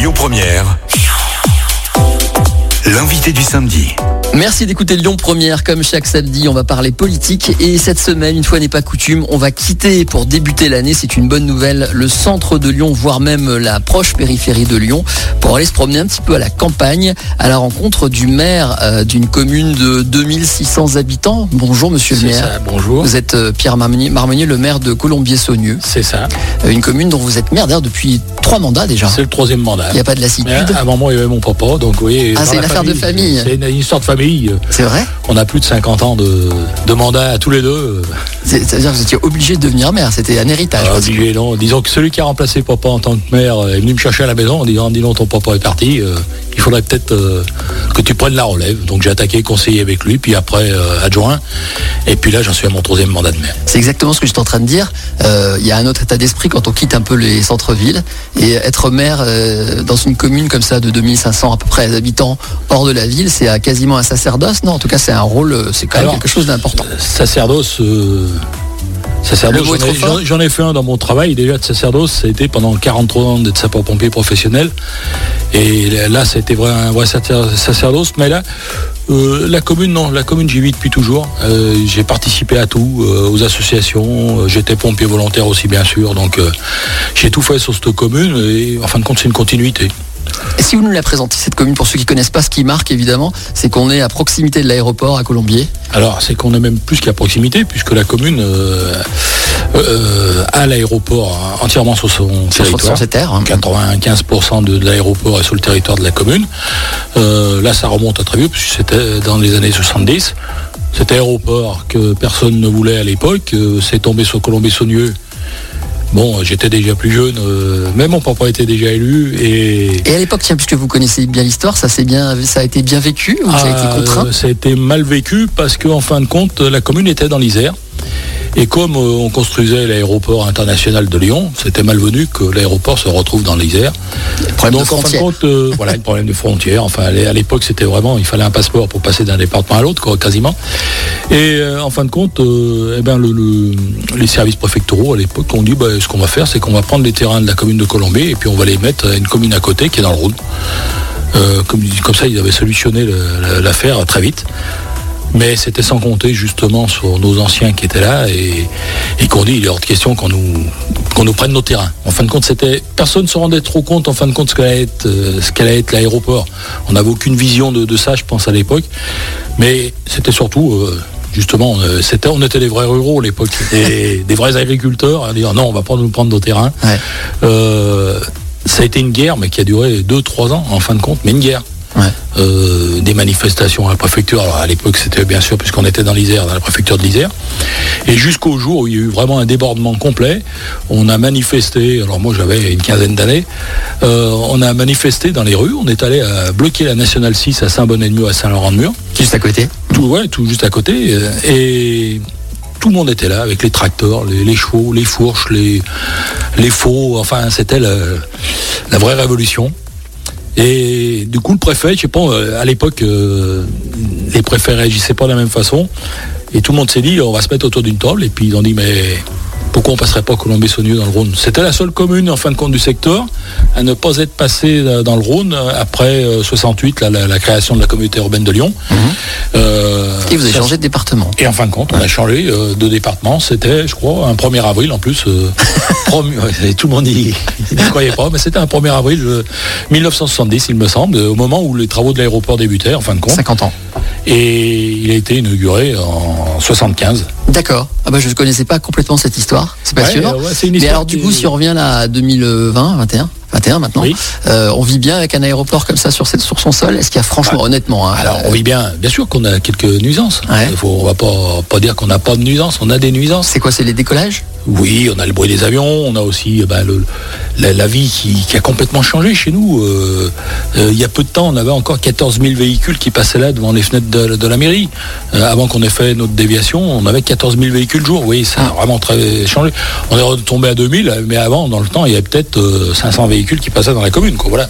Lyon Première, l'invité du samedi. Merci d'écouter Lyon Première. Comme chaque samedi, on va parler politique. Et cette semaine, une fois n'est pas coutume, on va quitter pour débuter l'année. C'est une bonne nouvelle. Le centre de Lyon, voire même la proche périphérie de Lyon, pour aller se promener un petit peu à la campagne, à la rencontre du maire euh, d'une commune de 2600 habitants. Bonjour, monsieur le maire. ça, bonjour. Vous êtes euh, Pierre Marmenier, Marmenier, le maire de Colombier-Saunieux. C'est ça. Euh, Une commune dont vous êtes maire d'ailleurs depuis trois mandats déjà. C'est le troisième mandat. Il n'y a pas de Mais lassitude. avant moi, il y avait mon papa, donc vous voyez. Ah, c'est une affaire de famille. C'est une, une histoire de famille. C'est vrai On a plus de 50 ans de, de mandat à tous les deux. C'est- C'est-à-dire que vous étiez obligé de devenir maire. C'était un héritage. Que- obligé, non. Disons que celui qui a remplacé papa en tant que maire est venu me chercher à la maison en disant dis donc ton papa est parti, euh, il faudrait peut-être euh, que tu prennes la relève. Donc j'ai attaqué conseiller avec lui, puis après euh, adjoint. Et puis là j'en suis à mon troisième mandat de maire. C'est exactement ce que j'étais en train de dire. Euh, Il y a un autre état d'esprit quand on quitte un peu les centres-villes et être maire dans une commune comme ça de 2500 à peu près habitants hors de la ville, c'est quasiment un sacerdoce. Non, en tout cas, c'est un rôle, c'est quand même Alors, quelque chose d'important. sacerdoce, sacerdoce j'en ai- fait un dans mon travail déjà de sacerdoce, ça a été pendant 43 ans d'être sapeur-pompier professionnel. Et là, ça a été vrai, un vrai sacer- sacerdoce. Mais là, euh, la commune, non, la commune, j'y vis depuis toujours. Euh, j'ai participé à tout, euh, aux associations, j'étais pompier volontaire aussi, bien sûr. Donc, j'ai tout fait sur cette commune et en fin de compte, c'est une continuité. Et si vous nous la présentez, cette commune, pour ceux qui connaissent pas, ce qui marque évidemment, c'est qu'on est à proximité de l'aéroport à Colombier. Alors, c'est qu'on est même plus qu'à proximité, puisque la commune euh, euh, a l'aéroport hein, entièrement sur son Sur, territoire. ses terres. hein. 95% de, de l'aéroport est sur le territoire de la commune. Euh, là, ça remonte à très vieux, puisque c'était dans les années 70. Cet aéroport que personne ne voulait à l'époque, euh, c'est tombé sur Colombey-Saunieux. Bon, j'étais déjà plus jeune, euh, même mon papa était déjà élu, et... Et à l'époque, tiens, puisque vous connaissez bien l'histoire, ça, bien, ça a été bien vécu ou ça a été Ah, contraint euh, Ça a été mal vécu parce qu'en fin de compte, la commune était dans l'Isère. Et comme euh, on construisait l'aéroport international de Lyon, c'était malvenu que l'aéroport se retrouve dans l'Isère. De Donc en fin de compte, euh, voilà, le problème de frontières. Enfin, à l'é- à l'époque, c'était vraiment, il fallait un passeport pour passer d'un département à l'autre, quoi, quasiment. Et euh, en fin de compte, eh ben, le- le- les services préfectoraux à l'époque ont dit, bah, ce qu'on va faire, c'est qu'on va prendre les terrains de la commune de Colombey et puis on va les mettre à une commune à côté qui est dans le Rhône. Comme, comme ça, ils avaient solutionné l'affaire très vite. Mais c'était sans compter justement sur nos anciens qui étaient là et, et qu'on dit il est hors de question qu'on nous, qu'on nous prenne nos terrains. En fin de compte, c'était personne ne se rendait trop compte en fin de compte ce qu'allait être, euh, ce qu'allait être l'aéroport. On n'avait aucune vision de, de ça, je pense à l'époque. Mais c'était surtout euh, justement, euh, c'était, on était des vrais ruraux à l'époque, des, des vrais agriculteurs à dire non, on va pas nous prendre nos terrains. Ouais. Euh, ça a été une guerre, mais qui a duré 2-3 ans en fin de compte, mais une guerre. Ouais. Euh, des manifestations à la préfecture. Alors à l'époque, c'était bien sûr, puisqu'on était dans l'Isère, dans la préfecture de l'Isère. Et jusqu'au jour où il y a eu vraiment un débordement complet, on a manifesté, alors moi j'avais une quinzaine d'années, euh, on a manifesté dans les rues, on est allé à bloquer la Nationale 6 à Saint-Bonnet-de-Mur, à Saint-Laurent-de-Mur, Juste à côté. tout, ouais, tout juste à côté. euh, Et tout le monde était là, avec les tracteurs, les, les chevaux, les fourches, les, les faux. Enfin, c'était la, la vraie révolution. Et du coup, le préfet, je sais pas, euh, à l'époque, euh, les préfets réagissaient pas de la même façon. Et tout le monde s'est dit, on va se mettre autour d'une table. Et puis ils ont dit, mais pourquoi on passerait pas Colombey-Saunieux dans le Rhône? C'était la seule commune, en fin de compte, du secteur à ne pas être passée euh, dans le Rhône euh, après euh, 68, la, la- la création de la communauté urbaine de Lyon. Euh, Et vous avez changé de département. et en fin de compte, on a changé euh, de département. C'était, je crois, un 1er avril en plus. euh, promu- ouais, tout le monde y y ne croyait pas, mais c'était un 1er avril euh, 1970, il me semble, au moment où les travaux de l'aéroport débutaient, en fin de compte. 50 ans. Et il a été inauguré en 75. D'accord. Ah bah je ne connaissais pas complètement cette histoire. C'est passionnant. Ouais, ouais, Mais alors du coup, si on revient là à 2020, 21, 21 maintenant, Oui. euh, on vit bien avec un aéroport comme ça sur, cette, sur son sol? Est-ce qu'il y a franchement, honnêtement, hein, Alors, on euh, vit bien, bien sûr qu'on a quelques nuisances. Ouais. Il faut, on va pas, pas dire qu'on n'a pas de nuisances, on a des nuisances. c'est quoi C'est les décollages? Oui, on a le bruit des avions, on a aussi euh, ben, le- la, la vie qui, qui a complètement changé chez nous. Euh, euh, il y a peu de temps, on avait encore 14 000 véhicules qui passaient là devant les fenêtres de, de la mairie. Euh, avant qu'on ait fait notre déviation, on avait 14 000 véhicules jour. Oui, ça a vraiment très changé. On est retombé à 2000, mais avant, dans le temps, il y avait peut-être euh, 500 véhicules qui passaient dans la commune. Quoi, voilà.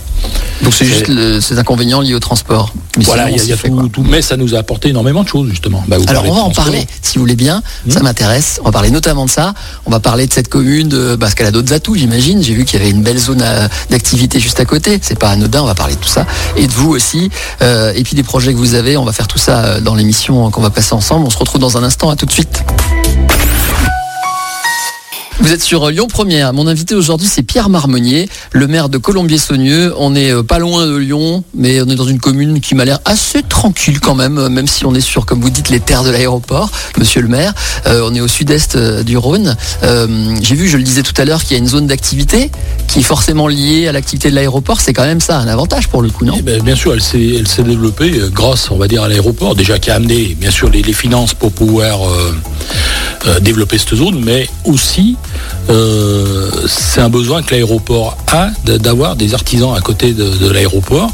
Donc c'est juste le, ces inconvénients liés au transport. Mais voilà, il y a, tout, mais ça nous a apporté énormément de choses justement. Bah, Alors on va en parler, si vous voulez bien. Ça hmm. m'intéresse. On va parler notamment de ça. On va parler de cette commune, de, parce qu'elle a d'autres atouts, j'imagine. J'ai vu qu'il y avait une belle zone euh, d'activité juste à côté. C'est pas anodin. On va parler de tout ça et de vous aussi. Euh, et puis des projets que vous avez. On va faire tout ça euh, dans l'émission qu'on va passer ensemble. On se retrouve dans un instant. À tout de suite. Vous êtes sur Lyon Première. Mon invité aujourd'hui, c'est Pierre Marmonnier, le maire de Colombier-Saunieux. On est euh, pas loin de Lyon, mais on est dans une commune qui m'a l'air assez tranquille quand même, même si on est sur, comme vous dites, les terres de l'aéroport, monsieur le maire. Euh, on est au sud-est euh, du Rhône. J'ai vu, je le disais tout à l'heure, qu'il y a une zone d'activité qui est forcément liée à l'activité de l'aéroport. C'est quand même ça un avantage pour le coup, non? Ben, Bien sûr, elle s'est développée grâce, on va dire, à l'aéroport, déjà qui a amené, bien sûr, les, finances pour pouvoir développer cette zone, mais aussi euh, c'est un besoin que l'aéroport a d'avoir des artisans à côté de, l'aéroport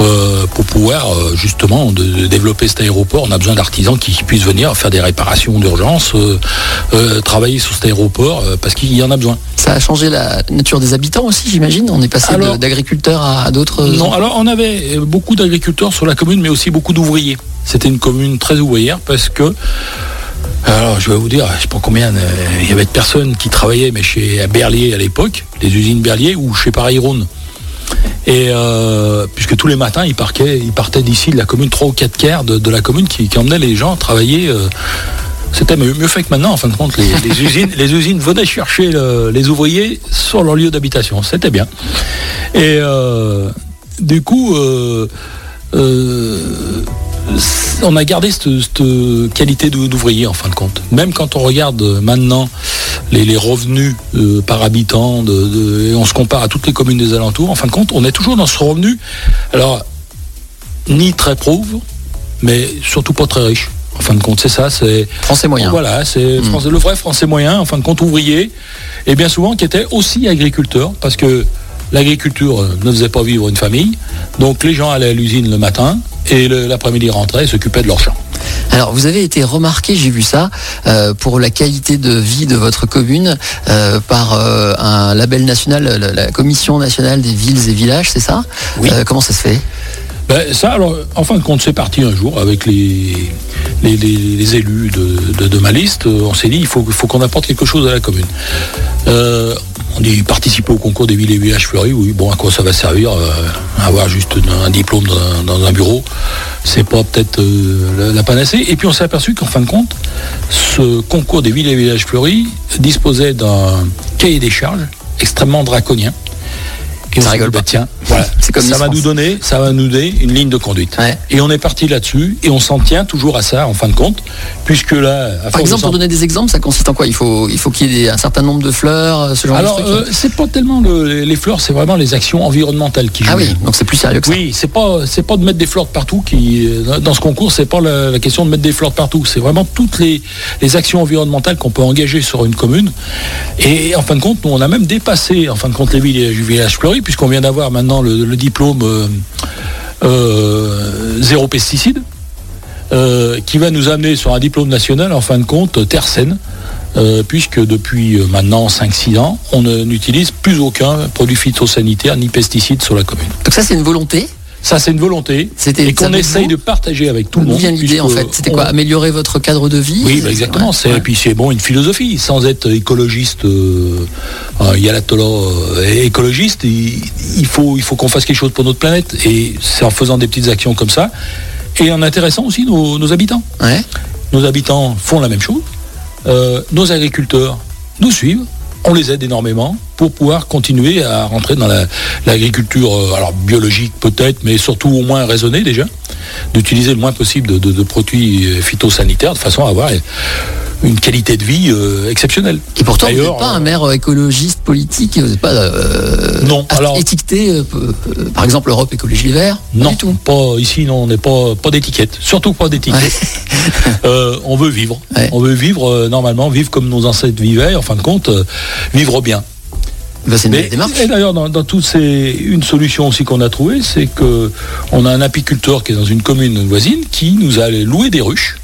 euh, pour pouvoir euh, justement de, développer cet aéroport. On a besoin d'artisans qui, puissent venir faire des réparations d'urgence, travailler sur cet aéroport parce qu'il y en a besoin. Ça a changé la nature des habitants aussi, j'imagine. On est passé d'agriculteurs à, d'autres. Non, alors on avait beaucoup d'agriculteurs sur la commune, mais aussi beaucoup d'ouvriers. C'était une commune très ouvrière parce que alors, je vais vous dire, je sais pas combien, euh, il y avait de personnes qui travaillaient, mais chez Berlier à l'époque, les usines Berlier, ou chez Paris Rhône. Et euh, puisque tous les matins, ils, ils partaient d'ici de la commune, 3 ou 4 quarts de, la commune qui, emmenaient les gens travailler. Euh, c'était mieux, fait que maintenant, en fin de compte, les, usines, les usines venaient chercher les ouvriers sur leur lieu d'habitation. C'était bien. Et du coup, on a gardé cette, qualité d'ouvrier en fin de compte. Même quand on regarde maintenant les, revenus euh, par habitant, et on se compare à toutes les communes des alentours, en fin de compte, on est toujours dans ce revenu. Alors, ni très pauvre, mais surtout pas très riche. En fin de compte, c'est ça, c'est français moyen. Voilà, c'est hmm. le vrai français moyen, en fin de compte ouvrier, et bien souvent qui était aussi agriculteur, parce que l'agriculture ne faisait pas vivre une famille, donc les gens allaient à l'usine le matin, et l'après-midi rentraient et s'occupaient de leur champ. Alors, vous avez été remarqué, j'ai vu ça, euh, pour la qualité de vie de votre commune euh, par euh, un label national, la, Commission nationale des villes et villages, c'est ça? Oui. comment ça se fait? Ben, ça, alors, en fin de compte, c'est parti un jour avec les, les, élus de, ma liste. On s'est dit, il faut, faut qu'on apporte quelque chose à la commune. On dit participer au concours des villes et villages fleuris, oui, bon, à quoi ça va servir euh, Avoir juste un, diplôme dans, un bureau, c'est pas peut-être euh, la, panacée. Et puis on s'est aperçu qu'en fin de compte, ce concours des villes et villages fleuris disposait d'un cahier des charges extrêmement draconien ça rigole pas. Tiens, voilà. ça va nous donner, ça va nous donner une ligne de conduite. Et on est parti là-dessus et on s'en tient toujours à ça en fin de compte, puisque là. Par exemple, pour donner des exemples, ça consiste en quoi? Il faut, il faut qu'il y ait un certain nombre de fleurs, euh, ce genre Alors, de. Euh, c'est pas tellement les fleurs, c'est vraiment les actions environnementales qui jouent. Ah oui, donc c'est plus sérieux que ça. Oui, c'est pas, c'est pas de mettre des fleurs de partout qui, euh, dans ce concours, c'est pas la, question de mettre des fleurs de partout. C'est vraiment toutes les, les actions environnementales qu'on peut engager sur une commune. Et en fin de compte, nous, on a même dépassé, en fin de compte, les villages, villages fleuris, puisqu'on vient d'avoir maintenant le, diplôme euh, euh, zéro pesticide, euh, qui va nous amener sur un diplôme national, en fin de compte, terre saine. puisque depuis maintenant 5-6 ans, on n'utilise plus aucun produit phytosanitaire ni pesticide sur la commune. Donc ça c'est une volonté ça, c'est une volonté et qu'on essaye de partager avec tout le monde. vient l'idée en fait C'était quoi Améliorer votre cadre de vie Oui, bah, exactement. Et puis c'est bon une philosophie. Sans être écologiste, euh, euh, il y a la euh, écologiste. Il, faut il faut qu'on fasse quelque chose pour notre planète et c'est en faisant des petites actions comme ça et en intéressant aussi nos, habitants. Nos habitants font la même chose. nos agriculteurs nous suivent on les aide énormément pour pouvoir continuer à rentrer dans l'agriculture, euh, alors biologique peut-être, mais surtout au moins raisonnée déjà, d'utiliser le moins possible de, produits euh, phytosanitaires de façon à avoir une qualité de vie euh, exceptionnelle. Et pourtant, vous n'êtes pas un maire écologiste politique, vous n'êtes pas non, alors, étiqueté, par exemple, Europe Écologie Vert Non, tout. pas ici, non, on n'est pas, pas d'étiquette, surtout pas d'étiquette. on veut vivre, on veut vivre normalement, vivre comme nos ancêtres vivaient, en fin de compte, vivre bien. Bah, c'est une démarche. Et d'ailleurs, dans, toutes ces, une solution aussi qu'on a trouvée, c'est que on a un apiculteur qui est dans une commune voisine qui nous a loué des ruches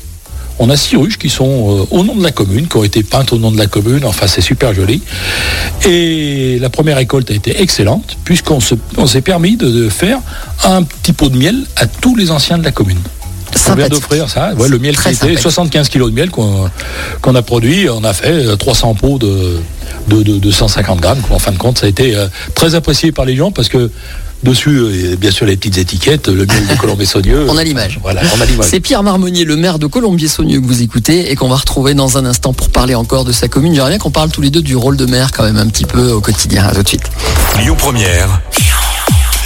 On a six ruches qui sont au nom de la commune, qui ont été peintes au nom de la commune. Enfin, c'est super joli. Et la première récolte a été excellente, puisqu'on s'est permis de, faire un petit pot de miel à tous les anciens de la commune. On vient d'offrir ça, le miel qui était 75 kg de miel qu'on a produit. On a fait 300 pots de, de, 150 grammes. En fin de compte, ça a été très apprécié par les gens parce que Dessus, euh, bien sûr, les petites étiquettes, le miel de Colombier-Saunieux. on a l'image. Voilà, on a l'image. C'est Pierre Marmonnier, le maire de Colombier-Saunieux que vous écoutez et qu'on va retrouver dans un instant pour parler encore de sa commune. J'aimerais bien qu'on parle tous les deux du rôle de maire quand même un petit peu au quotidien. À tout de suite. Lyon Première,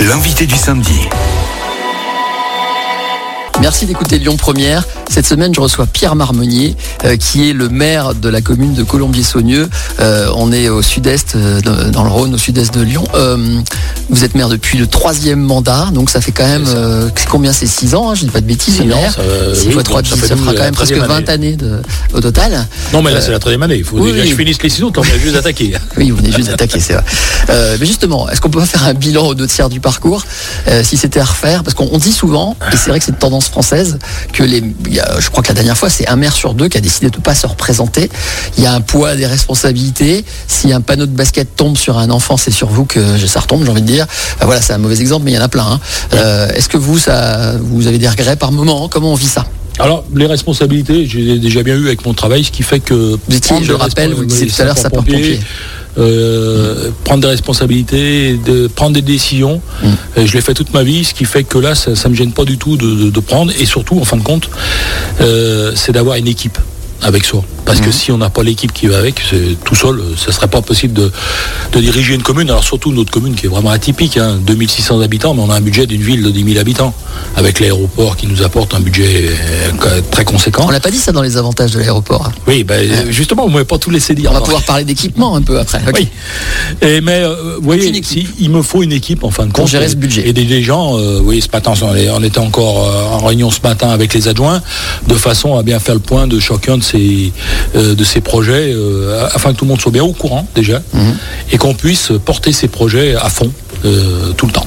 l'invité du samedi. Merci d'écouter Lyon Première. Cette semaine, je reçois Pierre Marmonnier, euh, qui est le maire de la commune de Colombier-Saunieux. Euh, on est au sud-est, euh, dans le Rhône, au sud-est de Lyon. vous êtes maire depuis le troisième mandat, donc ça fait quand même combien? C'est 6 ans, hein, je ne dis pas de bêtises, maire. Ça, fois 3, ça, fera quand même presque 20 années au total. Non, mais là, c'est la troisième année. Il faut déjà que je finisse les 6 ans, on venez juste d'attaquer. oui, vous venez juste d'attaquer, c'est vrai. mais justement, est-ce qu'on peut pas faire un bilan aux deux tiers du parcours si c'était à refaire? Parce qu'on dit souvent, et c'est vrai que c'est une tendance française, que les je crois que la dernière fois, c'est un maire sur deux qui a décidé de ne pas se représenter. Il y a un poids des responsabilités. Si un panneau de basket tombe sur un enfant, c'est sur vous que ça retombe, j'ai envie de dire. voilà, c'est un mauvais exemple, mais il y en a plein. Hein. Euh, est-ce que vous, ça, vous avez des regrets par moment? Comment on vit ça? Alors, les responsabilités, j'ai déjà bien eu avec mon travail, ce qui fait que... Vous étiez, je le rappelle, vous disiez tout à l'heure. Euh, prendre des responsabilités, de prendre des décisions. Mm. je l'ai fait toute ma vie, ce qui fait que là, ça, ne me gêne pas du tout de, prendre. Et surtout, en fin de compte, euh, c'est d'avoir une équipe avec soi. Parce que mhm. si on n'a pas l'équipe qui va avec, tout seul, ce ne serait pas possible de, diriger une commune. Alors surtout notre commune qui est vraiment atypique, 2600 hein. habitants, mais on a un budget d'une ville de 10 000 habitants, avec l'aéroport qui nous apporte un budget euh, très conséquent. On l'a pas dit ça dans les avantages de l'aéroport. Oui, ben, justement, on ne pas tout laisser dire. On va pouvoir parler d'équipement un peu après. Oui. Et, mais euh, vous voyez, il me faut une équipe en fin de compte. gérer ce budget. Et des, gens, euh, oui, ce matin, on était encore en réunion ce matin avec les adjoints, de façon à bien faire le point de chacun de ces, de ces projets euh, afin que tout le monde soit bien au courant déjà mhm. et qu'on puisse porter ces projets à fond euh, tout le temps.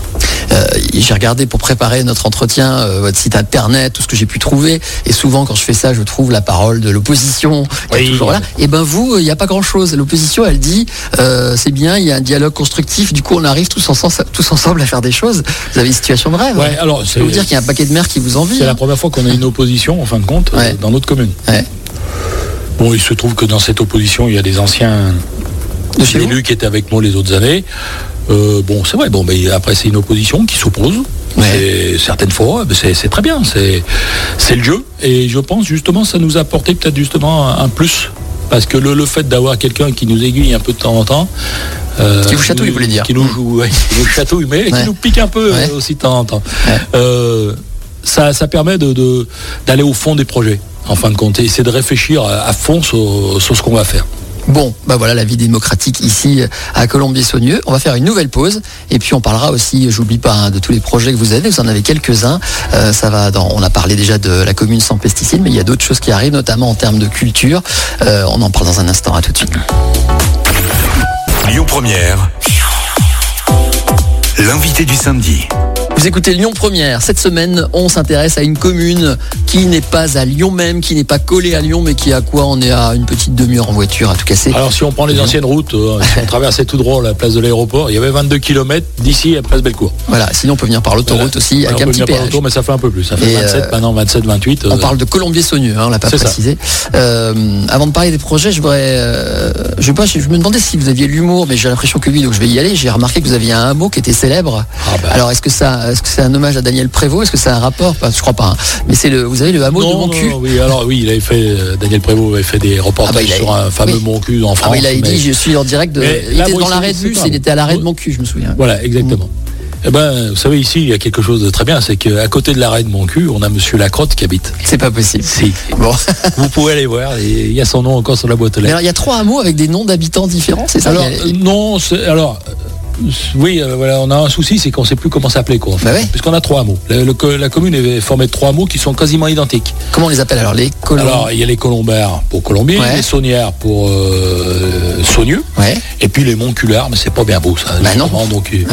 Euh, j'ai regardé pour préparer notre entretien votre site internet, tout ce que j'ai pu trouver. Et souvent, quand je fais ça, je trouve la parole de l'opposition qui est toujours là. Et ben vous, il n'y a pas grand-chose. L'opposition, elle dit c'est bien, il y a un dialogue constructif. Du coup, on arrive tous ensemble, tous ensemble à faire des choses. Vous avez une situation de rêve. Ouais, alors, je vous dire qu'il y a un paquet de maires qui vous envient. C'est la hein. première fois qu'on a une opposition, en fin de compte, dans notre commune. Bon, il se trouve que dans cette opposition, il y a des anciens élus qui étaient avec moi les autres années. Euh, bon, c'est vrai. Bon, mais après, c'est une opposition qui s'oppose. Certaines fois, c'est très bien. C'est le jeu. Et je pense justement, ça nous a apporté peut-être justement un, plus. Parce que le, fait d'avoir quelqu'un qui nous aiguille un peu de temps en temps. Euh, qui vous chatouille, vous voulez dire Qui nous joue, qui nous chatouille, mais qui nous pique un peu aussi de temps en temps. Euh, ça, ça permet d'aller de, au fond des projets en fin de compte, et c'est de réfléchir à, fond sur, ce qu'on va faire. Bon, bah voilà la vie démocratique ici à Colombier-Saunieux. On va faire une nouvelle pause et puis on parlera aussi, j'oublie pas, hein, de tous les projets que vous avez. Vous en avez quelques-uns. Euh, ça va dans, on a parlé déjà de la commune sans pesticides, mais il y a d'autres choses qui arrivent, notamment en termes de culture. Euh, on en parle dans un instant. À tout de suite. Lyon Première, l'invité du samedi. Vous écoutez Lyon Première. Cette semaine, on s'intéresse à une commune qui n'est pas à Lyon même, qui n'est pas collée à Lyon, mais qui à quoi On est à une petite demi-heure en voiture à tout casser. Alors si on prend les anciennes routes, euh, si on traversait tout droit la place de l'aéroport, il y avait 22 km d'ici à Place Bellecour. Voilà, sinon on peut venir par l'autoroute aussi, avec un petit péage. mais ça fait un peu plus. Ça fait 27, euh, maintenant 27, 28. On euh, parle de Colombier-Saunieux, hein, on l'a pas précisé. avant de parler des projets, je voudrais, je sais pas, je me demandais si vous aviez l'humour, mais j'ai l'impression que oui, donc je vais y aller. J'ai remarqué que vous aviez un hameau qui était célèbre. Ah bah. Alors est-ce que ça est-ce que c'est un hommage à Daniel Prévost? Est-ce que c'est un rapport? Je crois pas. Hein. Mais c'est le, vous avez le hameau de Moncu. oui, alors oui, il avait fait euh, Daniel Prévost avait fait des reportages ah bah, sur un fameux Moncu en France. Ah, il a dit je suis en direct de. il était dans l'arrêt de bus, il était à l'arrêt de Moncu, je me souviens. Voilà, exactement. Mm. Eh ben, vous savez, ici, il y a quelque chose de très bien, c'est qu'à côté de l'arrêt de Moncu, on a Monsieur Lacrotte qui habite. C'est pas possible. Si. Bon. vous pouvez aller voir, il y a son nom encore sur la boîte aux lettres. Alors, il y a trois hameaux avec des noms d'habitants différents, c'est ça? Alors, non, alors, oui, euh, voilà, on a un souci, c'est qu'on ne sait plus comment s'appeler, quoi. Bah puisqu'on a trois mots. la commune est formée de trois mots qui sont quasiment identiques. Comment on les appelle alors les Alors, il y a les Colombaires pour Colombier, les Saunières pour euh, Saunieux, et puis les Montculars, mais c'est pas bien beau ça. Bah non. Donc, euh,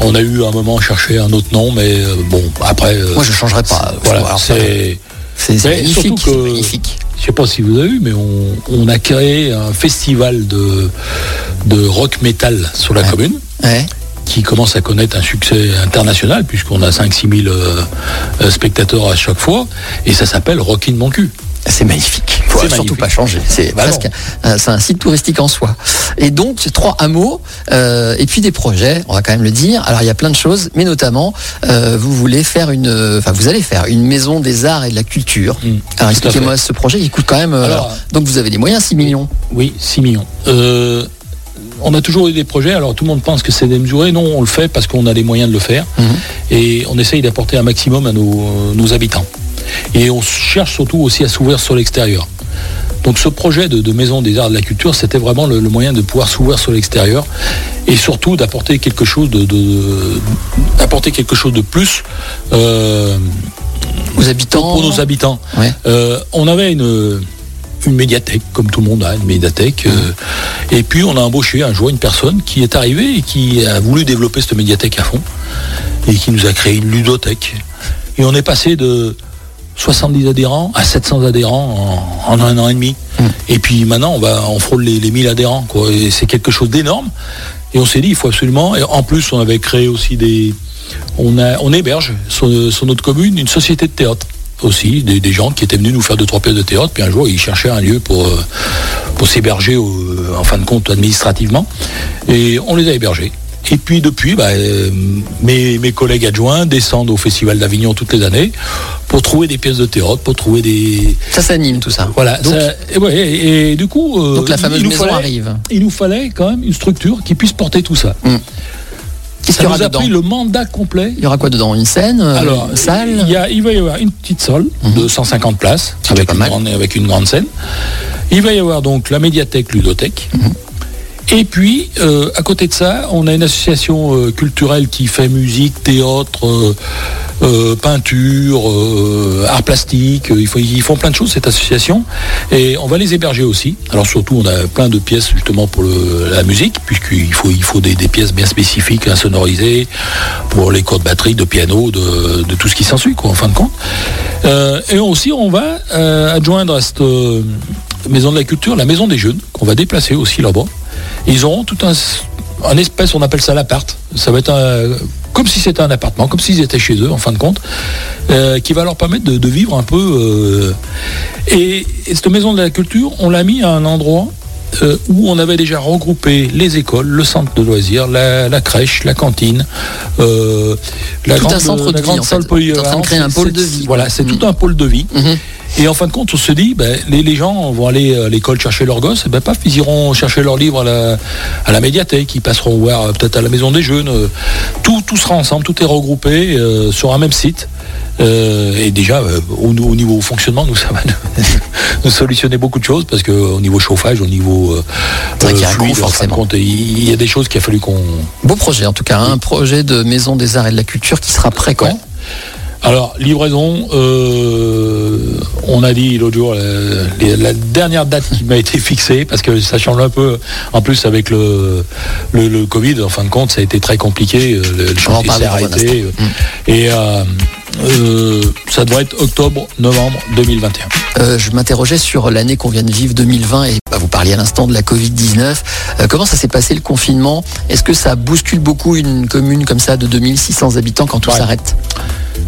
on a eu un moment à chercher un autre nom, mais euh, bon, après. Moi, je changerai pas. Voilà, c'est. C'est magnifique. je sais pas si vous avez vu, mais on, on a créé un festival de, de rock metal sur la commune Ouais. qui commence à connaître un succès international puisqu'on a 5-6 000 euh, euh, spectateurs à chaque fois et ça s'appelle Rockin' mon cul. C'est magnifique. Faut C'est surtout magnifique. pas changer. C'est Bah presque, c'est un site touristique en soi. Et donc trois hameaux euh, et puis des projets. On va quand même le dire. Alors il y a plein de choses, mais notamment euh, vous voulez faire une, enfin vous allez faire une maison des arts et de la culture. Mm, Alors expliquez-moi ce projet. Il coûte quand même. Alors, alors, donc vous avez des moyens 6 millions. Oui, 6 millions. Euh, on a toujours eu des projets, alors tout le monde pense que c'est démesuré. Non, on le fait parce qu'on a les moyens de le faire. Mhm. Et on essaye d'apporter un maximum à nos, nos habitants. Et on cherche surtout aussi à s'ouvrir sur l'extérieur. Donc ce projet de, de maison des arts et de la culture, c'était vraiment le, le moyen de pouvoir s'ouvrir sur l'extérieur et surtout d'apporter quelque chose de, quelque chose de plus euh, Aux habitants. pour nos habitants. Ouais. Euh, on avait une, une médiathèque, comme tout le monde a une médiathèque. euh, et puis on a embauché un jour une personne qui est arrivée et qui a voulu développer cette médiathèque à fond. Et qui nous a créé une ludothèque. Et on est passé de 70 adhérents à 700 adhérents en, en un an et demi. Et puis maintenant, on, va, on frôle les, les 1000 adhérents. Quoi. Et c'est quelque chose d'énorme. Et on s'est dit, il faut absolument. Et en plus, on avait créé aussi des. On, a, on héberge sur, sur notre commune une société de théâtre aussi, des, des gens qui étaient venus nous faire deux, trois pièces de théâtre. Puis un jour, ils cherchaient un lieu pour, euh, pour s'héberger, au- en fin de compte, administrativement. Et on les a hébergés. Et puis depuis, bah, euh, mes, mes collègues adjoints descendent au Festival d'Avignon toutes les années pour trouver des pièces de théâtre, pour trouver des, Ça s'anime tout ça. voilà. Donc, ça- et, ouais, et- et du coup, euh, donc la fameuse il maison fallait- arrive. Il nous fallait quand même une structure qui puisse porter tout ça. Qu'est-ce qu'il y aura nous a dedans pris le mandat complet. Il y aura quoi dedans? Une scène, euh, Alors, une salle? il, y a- il va y avoir une petite salle de 150 places une, grande, avec une grande scène. Il va y avoir donc la médiathèque ludothèque. Mhm. Et puis, euh, à côté de ça, on a une association euh, culturelle qui fait musique, théâtre, euh, peinture, art plastique. Ils, font, ils font plein de choses, cette association. Et on va les héberger aussi. Alors surtout, on a plein de pièces justement pour la musique, puisqu'il faut, il faut des, pièces bien spécifiques, insonorisées, pour les cordes de batterie, de piano, de, tout ce qui s'ensuit, en fin de compte. Et aussi, on va adjoindre à cette maison de la culture la maison des jeunes, qu'on va déplacer aussi là-bas. Ils auront tout un, un espèce, on appelle ça l'appart. Ça va être comme si c'était un appartement, comme s'ils étaient chez eux, en fin de compte, euh, qui va leur permettre de, de vivre un peu. euh, et, et cette maison de la culture, on l'a mis à un endroit euh, où on avait déjà regroupé les écoles, le centre de loisirs, la, la crèche, la cantine, euh, la Tout un grande, de la vie, grande en fait. salle en de créer un pôle de vie, Voilà, c'est Mm. tout un pôle de vie. Et en fin de compte, on se dit, ben, les, les gens vont aller à l'école chercher leurs gosses, et ben paf, ils iront chercher leurs livres à la, à la médiathèque, ils passeront voir euh, peut-être à la maison des jeunes. euh, tout, tout sera ensemble, tout est regroupé euh, sur un même site. Euh, et déjà, euh, au, au niveau fonctionnement, nous, ça va nous, nous solutionner beaucoup de choses, parce qu'au niveau chauffage, au niveau euh, vrai qu'il y a fluide, forcément. compte, il y a des choses qu'il a fallu qu'on Beau projet en tout cas, hein, un projet de maison des arts et de la culture qui sera prêt quand Ouais. Alors, livraison, euh, on a dit l'autre jour, euh, les- la dernière date qui m'a été fixée, parce que ça change un peu, en plus avec le, le, le Covid, en fin de compte, ça a été très compliqué, euh, le, le chantier s'est arrêté, euh, et euh, euh, ça devrait être octobre-novembre 2021. Euh, je m'interrogeais sur l'année qu'on vient de vivre 2020 et bah, vous parliez à l'instant de la Covid-19. Euh, comment ça s'est passé le confinement? Est-ce que ça bouscule beaucoup une commune comme ça de 2600 habitants quand tout Ouais. s'arrête?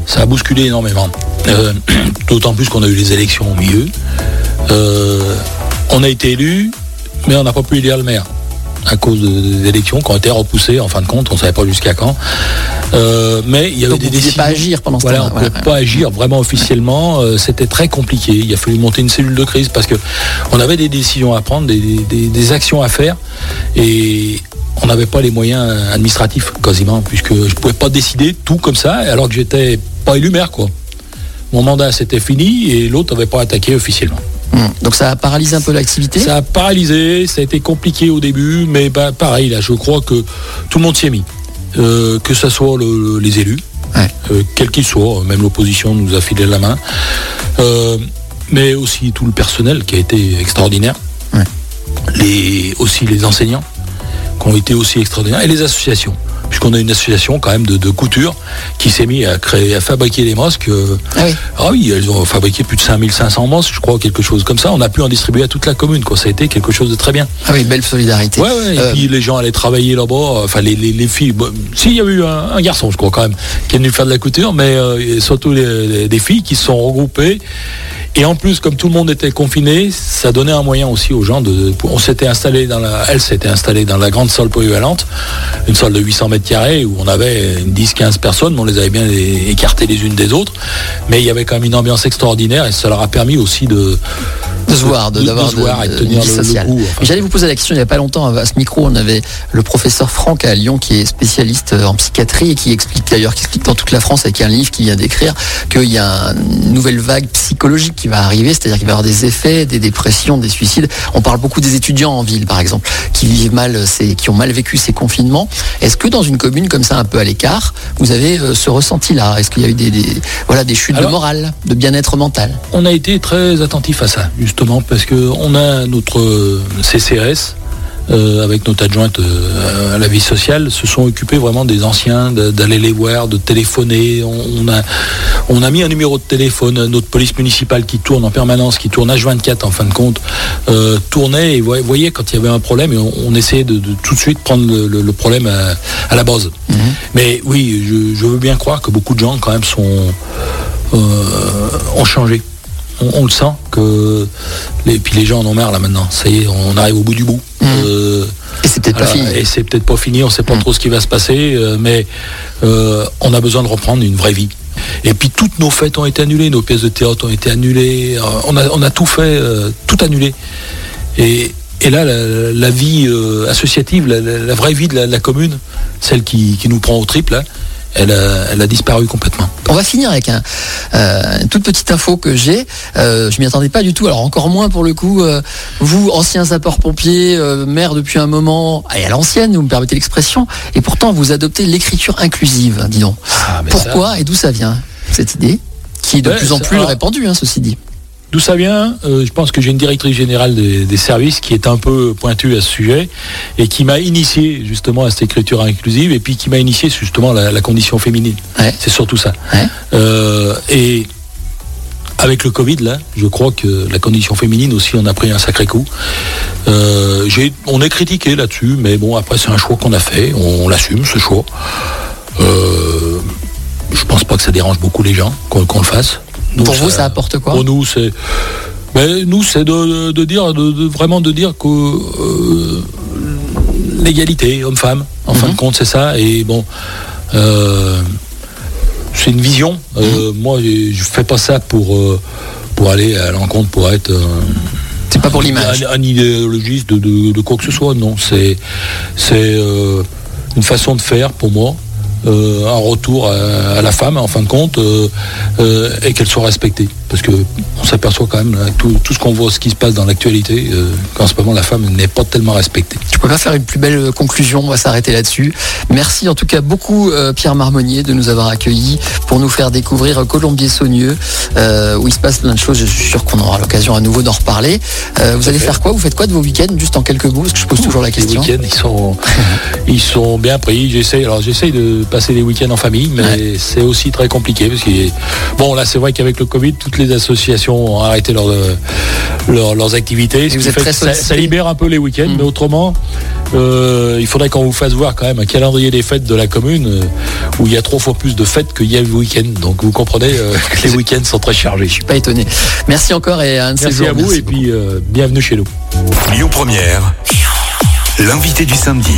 Ça a bousculé énormément. D'autant plus qu'on a eu les élections au milieu. On a été élu, mais on n'a pas pu élire le maire à cause de- des élections qui ont été repoussées en fin de compte, on ne savait pas jusqu'à quand. Euh, mais il y avait Donc des décisions. pas agir pendant ce Voilà, on ne pouvait pas agir vraiment officiellement. euh, C'était très compliqué. Il a fallu monter une cellule de crise parce que on avait des décisions à prendre, des, des- des actions à faire, et on n'avait pas les moyens administratifs quasiment, puisque je pouvais pas décider tout comme ça, alors que j'étais pas élu maire quoi. Mon mandat c'était fini et l'autre n'avait pas attaqué officiellement. Hum. Donc ça a paralysé un peu l'activité Ça a paralysé, ça a été compliqué au début, mais bah, pareil, là, je crois que tout le monde s'y est mis. Euh, que ce soit le- les élus, Ouais. euh, quels qu'ils soient, même l'opposition nous a filé la main, Euh, mais aussi tout le personnel qui a été extraordinaire, Ouais. les, aussi les enseignants qui ont été aussi extraordinaires, et les associations. Puisqu'on a une association quand même de, de couture qui s'est mis à créer, à fabriquer des masques. euh, Ah oui. ah oui, elles ont fabriqué plus de 5500 masques, je crois, quelque chose comme ça. On a pu en distribuer à toute la commune, quoi. Ça a été quelque chose de très bien. Ah oui, belle solidarité. Ouais, ouais, Euh, et puis les gens allaient travailler là-bas, enfin les, les, les filles. Bon, si, il y a eu un, un garçon, je crois, quand même, qui est venu faire de la couture, mais euh, et surtout les, les- des filles qui se sont regroupées. Et en plus, comme tout le monde était confiné, ça donnait un moyen aussi aux gens de. On s'était installé dans la. Elle s'était installée dans la grande salle polyvalente, une salle de 800 mètres carrés où on avait une 10-15 personnes, on les avait bien écartées les unes des autres. Mais il y avait quand même une ambiance extraordinaire et ça leur a permis aussi de. De se voir, de- d'avoir tenir vie le- le sociale. coup, enfin. Mais J'allais vous poser la question il n'y a pas longtemps à ce micro, on avait le professeur Franck à Lyon qui est spécialiste en psychiatrie et qui explique d'ailleurs, qui explique dans toute la France avec un livre qu'il vient d'écrire qu'il y a une nouvelle vague psychologique qui va arriver, c'est-à-dire qu'il va y avoir des effets, des dépressions, des suicides. On parle beaucoup des étudiants en ville, par exemple, qui vivent mal, ces, qui ont mal vécu ces confinements. Est-ce que dans une commune comme ça, un peu à l'écart, vous avez euh, ce ressenti-là? Est-ce qu'il y a eu des, des- voilà, des chutes Alors- de morale, de bien-être mental? On a été très attentif à ça, justement, parce que on a notre euh, CCRS. euh, avec notre adjointe euh, à la vie sociale, se sont occupés vraiment des anciens, d'aller les voir, de téléphoner. On, on a, on a mis un numéro de téléphone, notre police municipale qui tourne en permanence, qui tourne H24 en fin de compte, euh, tournait et voy- voyait quand il y avait un problème et on, on essayait de, de tout de suite prendre le, le- le problème à, à la base. Mais oui, je, je veux bien croire que beaucoup de gens quand même sont ont changé. On, on le sent que les, puis les gens en ont marre là maintenant. Ça y est, on arrive au bout du bout. Euh, Et c'est peut-être pas fini. et c'est peut-être pas fini, on sait pas Mm. trop ce qui va se passer, euh, mais euh, on a besoin de reprendre une vraie vie. Et puis toutes nos fêtes ont été annulées, nos pièces de théâtre ont été annulées, on, a, on a tout fait, tout annulé. Et, et là, la, la vie associative, la, vraie vie de la, de la commune, celle qui, qui nous prend au triple, elle a, elle a disparu complètement. On va finir avec un, euh, une toute petite info que j'ai. Euh, je m'y attendais pas du tout. Alors encore moins pour le coup. euh, vous, ancien sapeur-pompier, euh, maire depuis un moment, et à l'ancienne, vous me permettez l'expression, et pourtant vous adoptez l'écriture inclusive. Dis donc. Ah, Pourquoi et d'où ça vient cette idée qui est de Ouais, plus en plus répandue, hein, ceci dit. D'où ça vient Euh, Je pense que j'ai une directrice générale des, des services qui est un peu pointue à ce sujet et qui m'a initié justement à cette écriture inclusive et puis qui m'a initié justement à la, la condition féminine. Ouais. C'est surtout ça. Ouais. Euh, et avec le Covid, là, je crois que la condition féminine aussi, on a pris un sacré coup. Euh, on est critiqué là-dessus, mais bon, après, c'est un choix qu'on a fait, on, l'assume, ce choix. Euh, je pense pas que ça dérange beaucoup les gens qu'on qu'on le fasse. Pour vous, ça apporte quoi Pour nous, c'est. Ben, nous, c'est de, de dire, de, de- vraiment de dire que euh, l'égalité homme-femme, en fin Mhm. de compte, c'est ça. Et bon, euh, c'est une vision. Euh, Moi, je fais pas ça pour pour aller à l'encontre, pour être C'est pas pour l'image. un, un idéologiste de, de- quoi que ce soit. Non, c'est c'est une façon de faire pour moi. Euh, un retour à, la femme en fin de compte euh, euh, et qu'elle soit respectée parce que on s'aperçoit quand même tout, tout ce qu'on voit ce qui se passe dans l'actualité euh, qu'en ce moment la femme n'est pas tellement respectée Je peux pas faire une plus belle euh, conclusion, on va s'arrêter là-dessus. Merci en tout cas beaucoup euh, Pierre Marmonnier de nous avoir accueillis pour nous faire découvrir Colombier-Saunieux, euh, où il se passe plein de choses, je suis sûr qu'on aura l'occasion à nouveau d'en reparler. Vous allez fait. faire quoi? Vous faites quoi de vos week-ends Juste en quelques mots, parce que je pose toujours la les question. week-ends ils sont ils sont bien pris j'essaye alors j'essaye de passer les week-ends en famille mais c'est aussi très compliqué parce que bon là c'est vrai qu'avec le Covid toutes les associations ont arrêté leur, euh, leur- leurs activités ce vous qui êtes fait très que ça, libère un peu les week-ends Mm. mais autrement euh, il faudrait qu'on vous fasse voir quand même un calendrier des fêtes de la commune euh, où il y a trois fois plus de fêtes qu'il y a le week-end donc vous comprenez euh, que les week-ends sont très chargés Je suis pas étonné. Merci encore et à un de ces merci jours. à vous Merci et puis euh, bienvenue chez nous Lyon Première, l'invité du samedi.